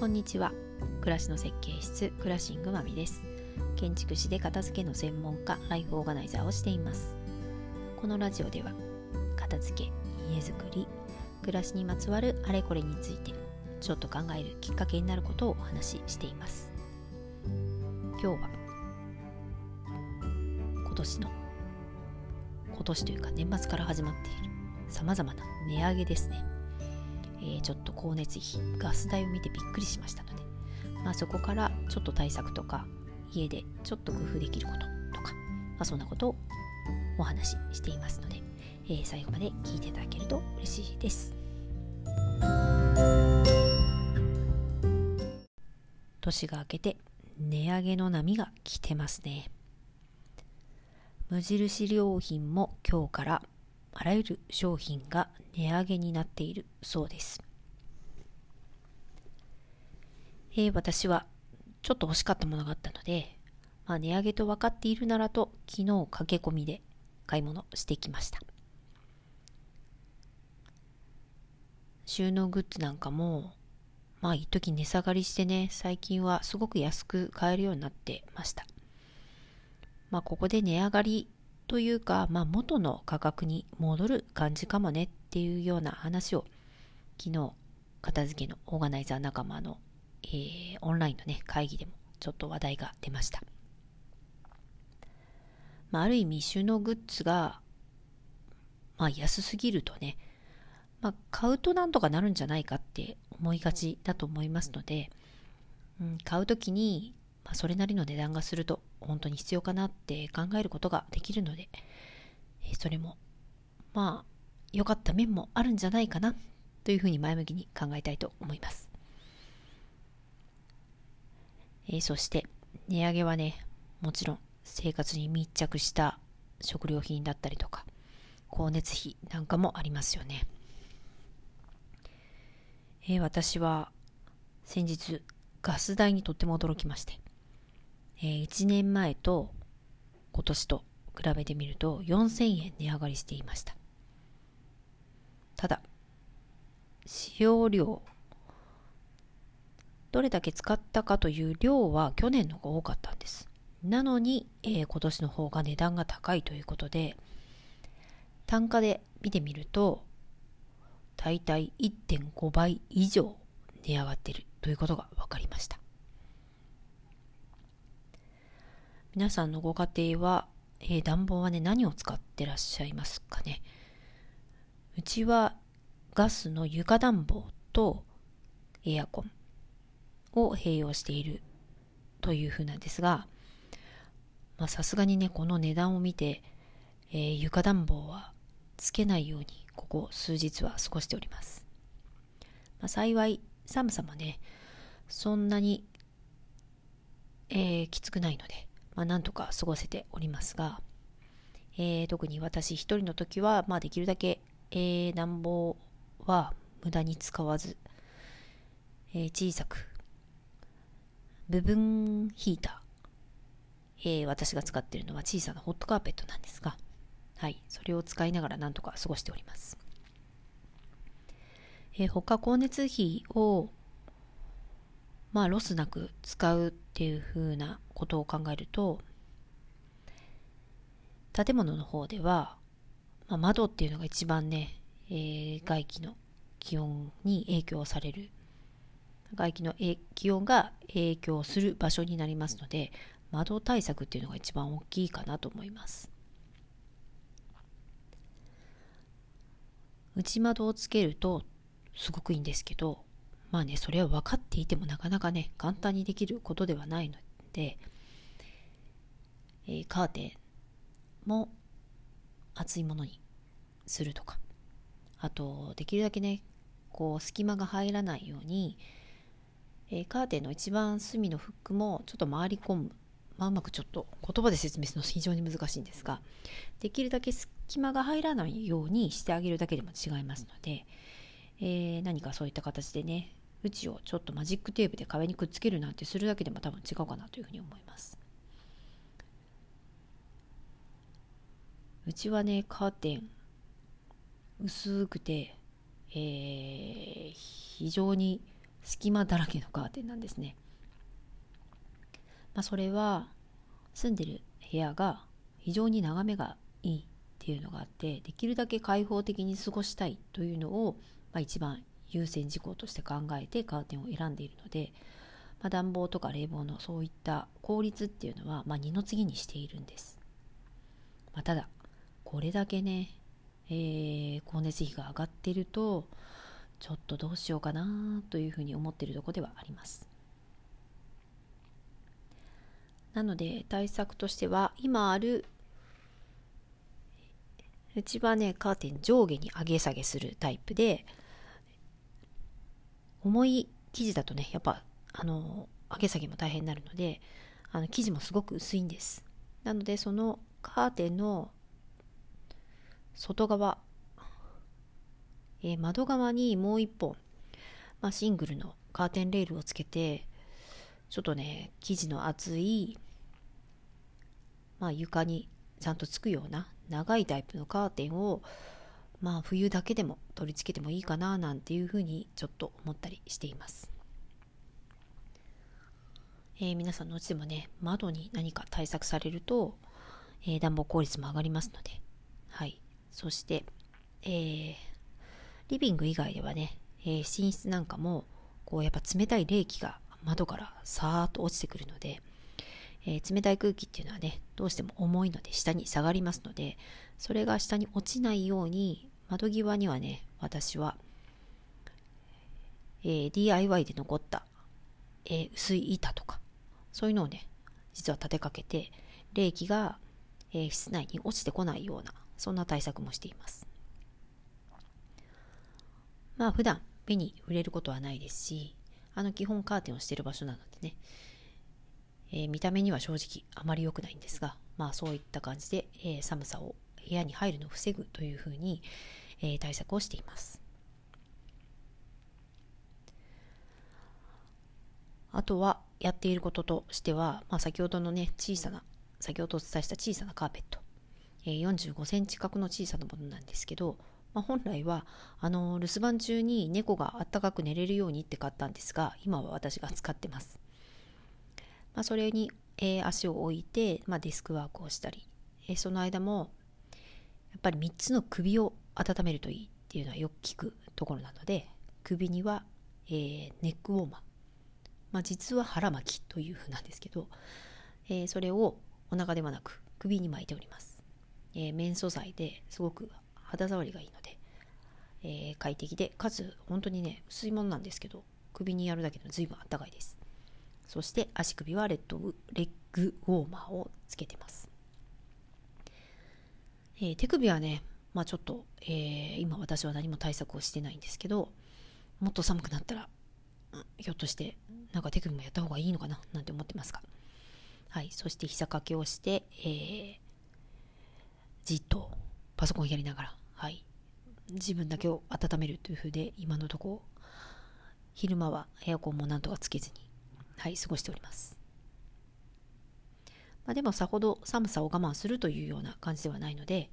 こんにちは。暮らしの設計室クラシングまみです。建築士で片付けの専門家ライフオーガナイザーをしています。このラジオでは片付け家づくり暮らしにまつわるあれこれについてちょっと考えるきっかけになることをお話ししています。今日は今年の今年というか年末から始まっているさまざまな値上げですね。えー、ちょっと光熱費ガス代を見てびっくりしましたので、まあ、そこからちょっと対策とか家でちょっと工夫できることとか、まあ、そんなことをお話ししていますので、えー、最後まで聞いていただけると嬉しいです。年が明けて値上げの波が来てますね。無印良品も今日からあらゆる商品が値上げになっているそうです。えー、私はちょっと欲しかったものがあったので、まあ、値上げと分かっているならと昨日駆け込みで買い物してきました。収納グッズなんかも、まあ一時値下がりしてね、最近はすごく安く買えるようになってました。まあここで値上がりというか、まあ、元の価格に戻る感じかもねっていうような話を昨日片付けのオーガナイザー仲間の、えー、オンラインのね会議でもちょっと話題が出ました、まあ、ある意味収納グッズが、まあ、安すぎるとね、まあ、買うとなんとかなるんじゃないかって思いがちだと思いますので、うん、買う時に、それなりの値段がすると本当に必要かなって考えることができるので、それもまあ良かった面もあるんじゃないかなというふうに前向きに考えたいと思います。えー、そして値上げはねもちろん生活に密着した食料品だったりとか光熱費なんかもありますよね。えー、私は先日ガス代にとっても驚きましてえー、1年前と今年と比べてみると4000円値上がりしていました。ただ使用量どれだけ使ったかという量は去年の方が多かったんです。なのに、えー、今年の方が値段が高いということで単価で見てみると大体1.5倍以上値上がっているということが分かりました。皆さんのご家庭は、えー、暖房はね、何を使ってらっしゃいますかね？うちはガスの床暖房とエアコンを併用しているというふうなんですが、さすがにね、この値段を見て、えー、床暖房はつけないように、ここ数日は過ごしております。まあ、幸い、寒さもね、そんなに、えー、きつくないので、まあ、なんとか過ごせておりますが、えー、特に私一人の時は、まあ、できるだけ、えー、暖房は無駄に使わず、えー、小さく部分ヒーター、えー、私が使っているのは小さなホットカーペットなんですが、はい、それを使いながらなんとか過ごしております。えー、他光熱費をまあロスなく使うっていうふうなことを考えると建物の方では、まあ、窓っていうのが一番ね、えー、外気の気温に影響される。外気の気温が影響する場所になりますので窓対策っていうのが一番大きいかなと思います。内窓をつけるとすごくいいんですけどまあね、それは分かっていてもなかなかね、簡単にできることではないので、えー、カーテンも厚いものにするとか、あと、できるだけね、こう、隙間が入らないように、えー、カーテンの一番隅のフックもちょっと回り込む。まあ、うまくちょっと言葉で説明するの非常に難しいんですが、できるだけ隙間が入らないようにしてあげるだけでも違いますので、えー、何かそういった形でね、縁をちょっとマジックテープで壁にくっつけるなんてするだけでも多分違うかなというふうに思いますうちはねカーテン薄くて、えー、非常に隙間だらけのカーテンなんですね。まあ、それは住んでる部屋が非常に眺めがいいっていうのがあってできるだけ開放的に過ごしたいというのを、まあ、一番優先事項として考えてカーテンを選んでいるので、まあ、暖房とか冷房のそういった効率っていうのは、まあ、二の次にしているんです、まあ、ただこれだけね、えー、光熱費が上がってるとちょっとどうしようかなというふうに思っているとこではあります。なので対策としては今あるうちはねカーテン上下に上げ下げするタイプで重い生地だとねやっぱあの上げ下げも大変になるのであの生地もすごく薄いんです。なのでそのカーテンの外側、えー、窓側にもう一本、まあ、シングルのカーテンレールをつけてちょっとね生地の厚い、まあ、床にちゃんとつくような長いタイプのカーテンをまあ冬だけでも取り付けてもいいかななんていうふうにちょっと思ったりしています。えー、皆さんのうちでもね窓に何か対策されると、えー、暖房効率も上がりますのではいそして、えー、リビング以外ではね、え寝室なんかもこうやっぱ冷たい冷気が窓からさーっと落ちてくるので、え、冷たい空気っていうのはねどうしても重いので下に下がりますのでそれが下に落ちないように窓際にはね私は、えー、DIY で残った、えー、薄い板とかそういうのをね実は立てかけて冷気が、え室内に落ちてこないようなそんな対策もしています。まあ普段目に触れることはないですしあの基本カーテンをしている場所なのでねえー、見た目には正直あまり良くないんですが、まあそういった感じで、えー、寒さを部屋に入るのを防ぐというふうに、えー、対策をしています。あとはやっていることとしては、まあ、先ほどのね小さな先ほどお伝えした小さなカーペット、えー、45センチ角の小さなものなんですけど、まあ、本来はあの留守番中に猫があったかく寝れるようにって買ったんですが今は私が使ってますまあ、それに、えー、足を置いて、まあ、デスクワークをしたり、えー、その間もやっぱり3つの首を温めるといいっていうのはよく聞くところなので首には、えー、ネックウォーマー、まあ、実は腹巻きというふうなんですけど、えー、それをお腹ではなく首に巻いております、えー、綿素材ですごく肌触りがいいので、えー、快適でかつ本当にね薄いものなんですけど首にやるだけで随分あったかいです。そして足首はレッドレッグウォーマーをつけてます。えー、手首はね、まあちょっと、えー、今私は何も対策をしてないんですけど、もっと寒くなったら、ひょっとしてなんか手首もやった方がいいのかななんて思ってますが。はい。そして膝掛けをして、えー、じっとパソコンやりながら、はい。自分だけを温めるという風で、今のところ昼間はエアコンもなんとかつけずに、はい、過ごしております。まあ、でもさほど寒さを我慢するというような感じではないので、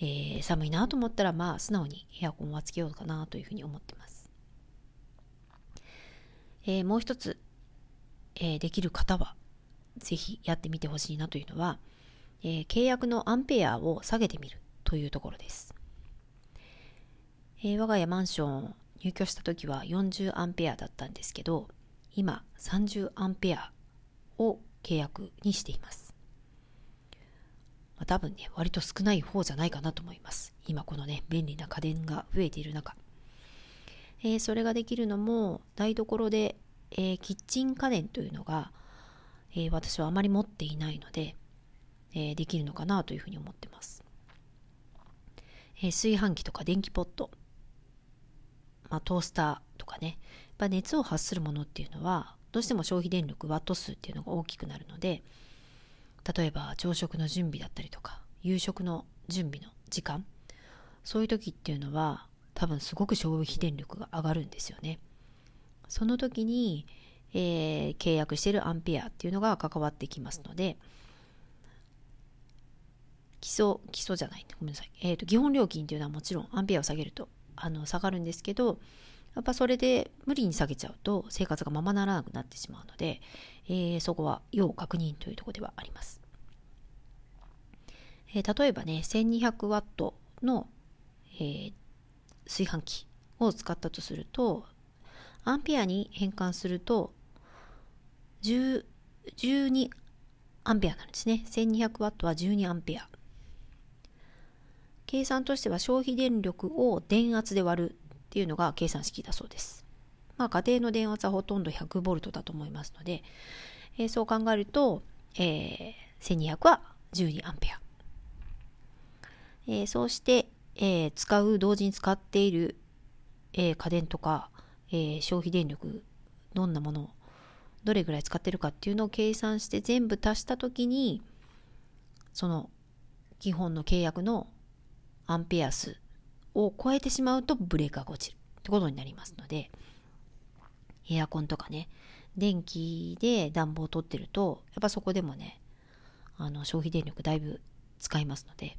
えー、寒いなと思ったらまあ素直にエアコンはつけようかなというふうに思ってます。えー、もう一つ、えー、できる方はぜひやってみてほしいなというのは、え契約のアンペアを下げてみるというところです。え我が家マンション入居した時は40アンペアだったんですけど、今30アンペアを契約にしています。まあ、多分ね、割と少ない方じゃないかなと思います。今このね、便利な家電が増えている中。えー、それができるのも、台所で、えー、キッチン家電というのが、えー、私はあまり持っていないので、えできるのかなというふうに思ってます。え炊飯器とか電気ポット、まあ、トースターとかね、ぱ熱を発するものっていうのはどうしても消費電力ワット数っていうのが大きくなるので例えば朝食の準備だったりとか夕食の準備の時間そういう時っていうのは多分すごく消費電力が上がるんですよねその時に、えー、契約しているアンペアっていうのが関わってきますので基礎基礎じゃないごめんなさい、えーと、基本料金っていうのはもちろんアンペアを下げるとあの下がるんですけどやっぱそれで無理に下げちゃうと生活がままならなくなってしまうので、えー、そこは要確認というところではあります。えー、例えばね、1200ワットの、えー、炊飯器を使ったとすると、アンペアに変換すると、12アンペアなんですね。1200ワットは12アンペア。計算としては消費電力を電圧で割るっていうのが計算式だそうです。まあ家庭の電圧はほとんど100ボルトだと思いますので、えー、そう考えると、えー、1200は12アンペア。えー、そうして、えー、使う、同時に使っている、えー、家電とか、え、消費電力、どんなもの、どれぐらい使ってるかっていうのを計算して全部足したときに、その基本の契約のアンペア数を超えてしまうとブレーカーが落ちるってことになりますので、エアコンとかね、電気で暖房を取ってると、やっぱそこでもね、あの消費電力だいぶ使いますので、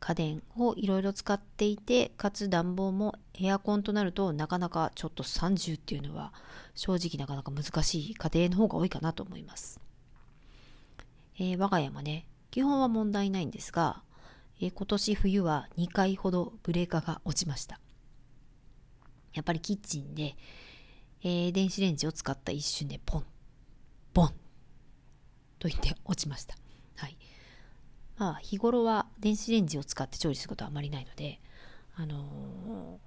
家電をいろいろ使っていて、かつ暖房もエアコンとなるとなかなかちょっと30っていうのは正直なかなか難しい家庭の方が多いかなと思います。えー、我が家もね、基本は問題ないんですが、え今年冬は2回ほどブレーカーが落ちました。やっぱりキッチンで、えー、電子レンジを使った一瞬でポン、ボンと言って落ちました。はい。まあ、日頃は電子レンジを使って調理することはあまりないので、あの、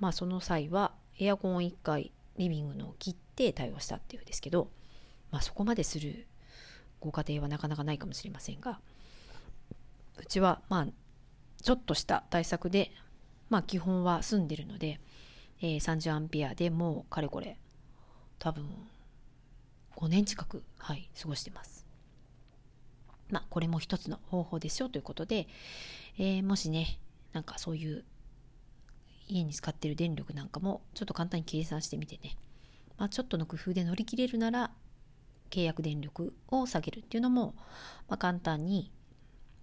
まあ、その際はエアコンを1回リビングの切って対応したっていうんですけど、まあ、そこまでするご家庭はなかなかないかもしれませんが、うちはまあちょっとした対策でまあ基本は済んでるので、えー、30アンペアでもうかれこれ多分5年近くはい過ごしてます。まあこれも一つの方法でしょうということで、えー、もしねなんかそういう家に使ってる電力なんかもちょっと簡単に計算してみてね、まあ、ちょっとの工夫で乗り切れるなら契約電力を下げるっていうのも、まあ、簡単に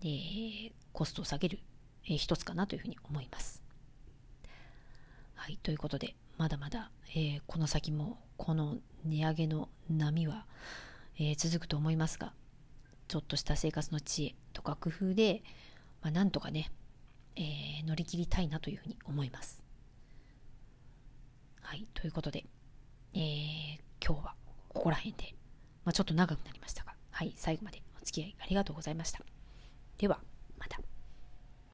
えー、コストを下げる、えー、一つかなというふうに思います。はい、ということで、まだまだ、えー、この先もこの値上げの波は、えー、続くと思いますが、ちょっとした生活の知恵とか工夫で、まあ、なんとかね、えー、乗り切りたいなというふうに思います。はい、ということで、えー、今日はここら辺で、まあ、ちょっと長くなりましたが、はい、最後までお付き合いありがとうございました。ではまた。